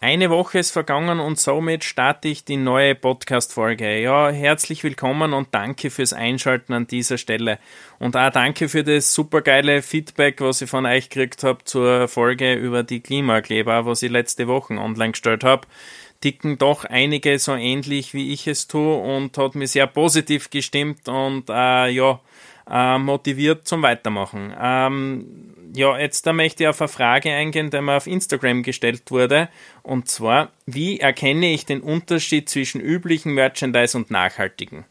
Eine Woche ist vergangen und somit starte ich die neue Podcast-Folge. Ja, herzlich willkommen und danke fürs Einschalten an dieser Stelle. Und auch danke für das supergeile Feedback, was ich von euch gekriegt habe zur Folge über die Klimakleber, was ich letzte Woche online gestellt habe. Ticken doch einige so ähnlich wie ich es tue und hat mir sehr positiv gestimmt und äh, ja, äh, motiviert zum Weitermachen. Ähm, ja, jetzt da möchte ich auf eine Frage eingehen, die mir auf Instagram gestellt wurde. Und zwar, wie erkenne ich den Unterschied zwischen üblichen Merchandise und nachhaltigen?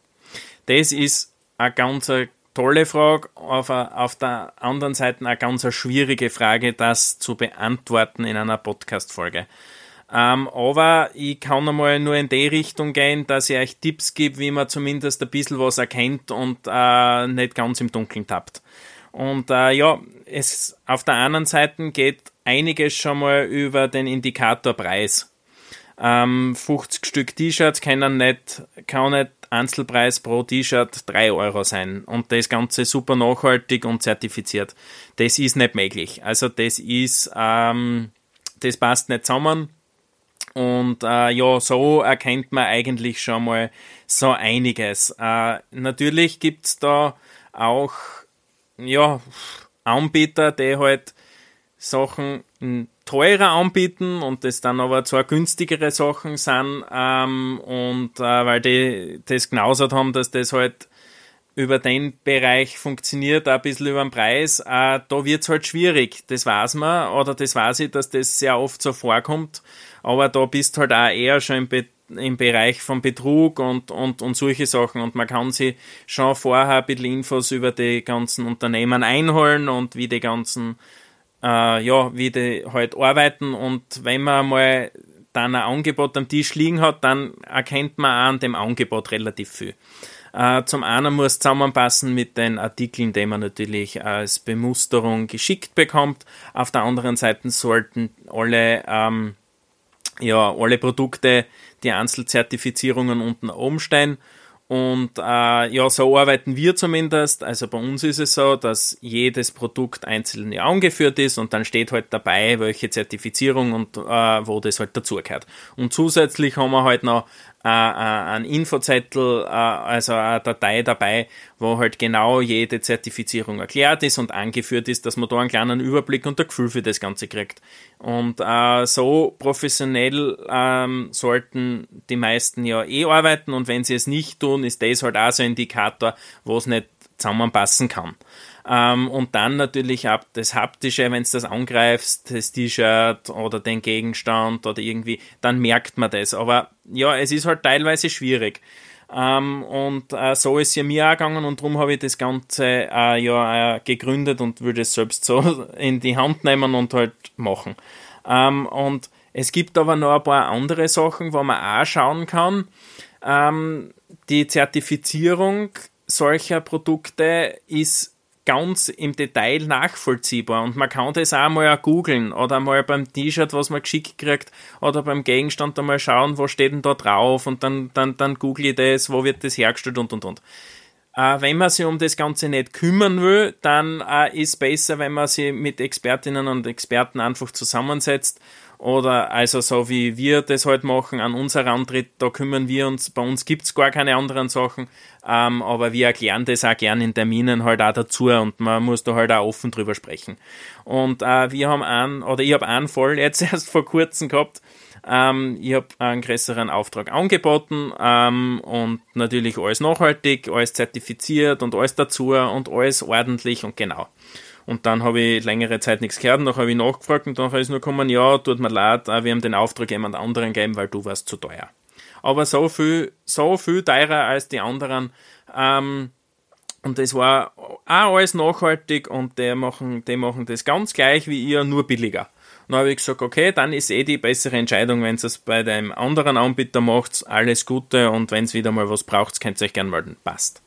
Das ist eine ganz tolle Frage, auf, auf der anderen Seite eine ganz schwierige Frage, das zu beantworten in einer Podcast-Folge. Ähm, aber ich kann einmal nur in die Richtung gehen, dass ich euch Tipps gebe, wie man zumindest ein bisschen was erkennt und äh, nicht ganz im Dunkeln tappt. Und äh, ja, es auf der anderen Seite geht einiges schon mal über den Indikator Preis. Ähm, 50 Stück T-Shirts können nicht, kann nicht Einzelpreis pro T-Shirt 3 Euro sein und das Ganze super nachhaltig und zertifiziert. Das ist nicht möglich. Also das ist, ähm, das passt nicht zusammen. Und äh, ja, so erkennt man eigentlich schon mal so einiges. Äh, natürlich gibt's da auch ja, Anbieter, die halt Sachen teurer anbieten und das dann aber zwar günstigere Sachen sind ähm, und äh, weil die das genauso haben, dass das halt über den Bereich funktioniert, ein bisschen über den Preis, äh, da wird es halt schwierig. Das weiß man oder das weiß ich, dass das sehr oft so vorkommt, aber da bist halt auch eher schon im, Be im Bereich von Betrug und, und, und solche Sachen und man kann sich schon vorher ein bisschen Infos über die ganzen Unternehmen einholen und wie die ganzen, äh, ja, wie die halt arbeiten und wenn man mal dann ein Angebot am Tisch liegen hat, dann erkennt man auch an dem Angebot relativ viel. Äh, zum einen muss zusammenpassen mit den Artikeln, die man natürlich als Bemusterung geschickt bekommt. Auf der anderen Seite sollten alle ähm, ja, alle Produkte die Einzelzertifizierungen unten oben stehen. Und äh, ja, so arbeiten wir zumindest. Also bei uns ist es so, dass jedes Produkt einzeln angeführt ist und dann steht halt dabei, welche Zertifizierung und äh, wo das halt dazugehört. Und zusätzlich haben wir halt noch äh, äh, ein Infozettel, äh, also eine Datei dabei, wo halt genau jede Zertifizierung erklärt ist und angeführt ist, dass man da einen kleinen Überblick und ein Gefühl für das Ganze kriegt. Und äh, so professionell ähm, sollten die meisten ja eh arbeiten und wenn sie es nicht tun, ist das halt auch so ein Indikator, wo es nicht zusammenpassen kann. Ähm, und dann natürlich ab das Haptische, wenn du das angreifst, das T-Shirt oder den Gegenstand oder irgendwie, dann merkt man das. Aber ja, es ist halt teilweise schwierig. Ähm, und äh, so ist es ja mir auch gegangen und darum habe ich das Ganze äh, ja äh, gegründet und würde es selbst so in die Hand nehmen und halt machen. Ähm, und es gibt aber noch ein paar andere Sachen, wo man auch schauen kann. Ähm, die Zertifizierung solcher Produkte ist ganz im Detail nachvollziehbar und man kann das auch mal googeln oder mal beim T-Shirt, was man geschickt kriegt oder beim Gegenstand einmal schauen, was steht denn da drauf und dann, dann, dann google ich das, wo wird das hergestellt und und und. Äh, wenn man sich um das Ganze nicht kümmern will, dann äh, ist besser, wenn man sich mit Expertinnen und Experten einfach zusammensetzt oder also so wie wir das heute halt machen, an uns herantritt, da kümmern wir uns, bei uns gibt es gar keine anderen Sachen, ähm, aber wir erklären das auch gern in Terminen halt auch dazu und man muss da halt auch offen drüber sprechen. Und äh, wir haben einen, oder ich habe einen Fall jetzt erst vor kurzem gehabt, ähm, ich habe einen größeren Auftrag angeboten ähm, und natürlich alles nachhaltig, alles zertifiziert und alles dazu und alles ordentlich und genau. Und dann habe ich längere Zeit nichts gehört und habe ich nachgefragt und dann ist nur gekommen, ja, tut mir leid, wir haben den Auftrag jemand anderen gegeben, weil du warst zu teuer. Aber so viel, so viel teurer als die anderen. Ähm, und das war auch alles nachhaltig und die machen, die machen das ganz gleich wie ihr, nur billiger. Dann habe ich gesagt, okay, dann ist eh die bessere Entscheidung, wenn ihr es bei dem anderen Anbieter macht, alles Gute und wenn es wieder mal was braucht, könnt ihr euch gerne melden. Passt.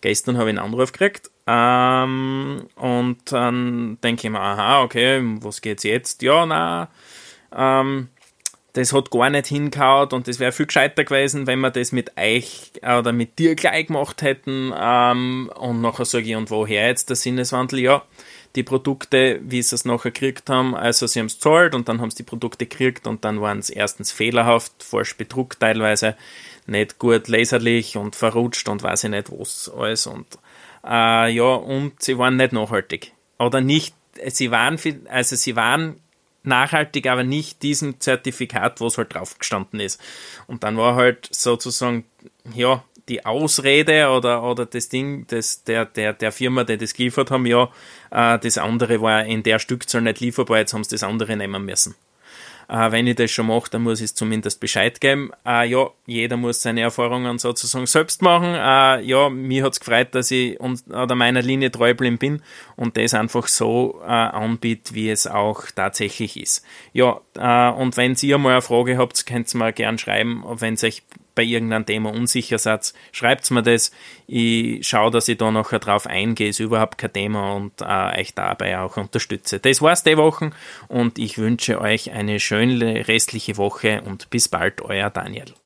Gestern habe ich einen Anruf gekriegt ähm, und dann denke ich mir, aha, okay, was geht's jetzt? Ja, na, ähm, das hat gar nicht hingehauen und das wäre viel gescheiter gewesen, wenn wir das mit euch oder mit dir gleich gemacht hätten. Ähm, und nachher sage ich, und woher jetzt der Sinneswandel? Ja, die Produkte, wie sie es nachher gekriegt haben. Also sie haben es zahlt und dann haben sie die Produkte gekriegt und dann waren es erstens fehlerhaft, falsch bedruckt teilweise, nicht gut leserlich und verrutscht und weiß ich nicht was alles und äh, ja, und sie waren nicht nachhaltig. Oder nicht, sie waren, also sie waren nachhaltig, aber nicht diesem Zertifikat, wo es halt drauf gestanden ist. Und dann war halt sozusagen, ja, die Ausrede oder, oder das Ding das, der, der, der Firma, die das geliefert haben, ja, äh, das andere war in der Stückzahl nicht lieferbar, jetzt haben sie das andere nehmen müssen. Äh, wenn ich das schon mache, dann muss ich es zumindest Bescheid geben. Äh, ja, jeder muss seine Erfahrungen sozusagen selbst machen. Äh, ja, mir hat es gefreut, dass ich und, oder meiner Linie treu geblieben bin und das einfach so äh, anbiete, wie es auch tatsächlich ist. Ja, äh, und wenn ihr mal eine Frage habt, könnt ihr mir gern schreiben, wenn es euch bei irgendeinem Thema unsicher seid, schreibt mir das. Ich schaue, dass ich da nachher drauf eingehe, ist überhaupt kein Thema und äh, euch dabei auch unterstütze. Das war's die Woche und ich wünsche euch eine schöne restliche Woche und bis bald, euer Daniel.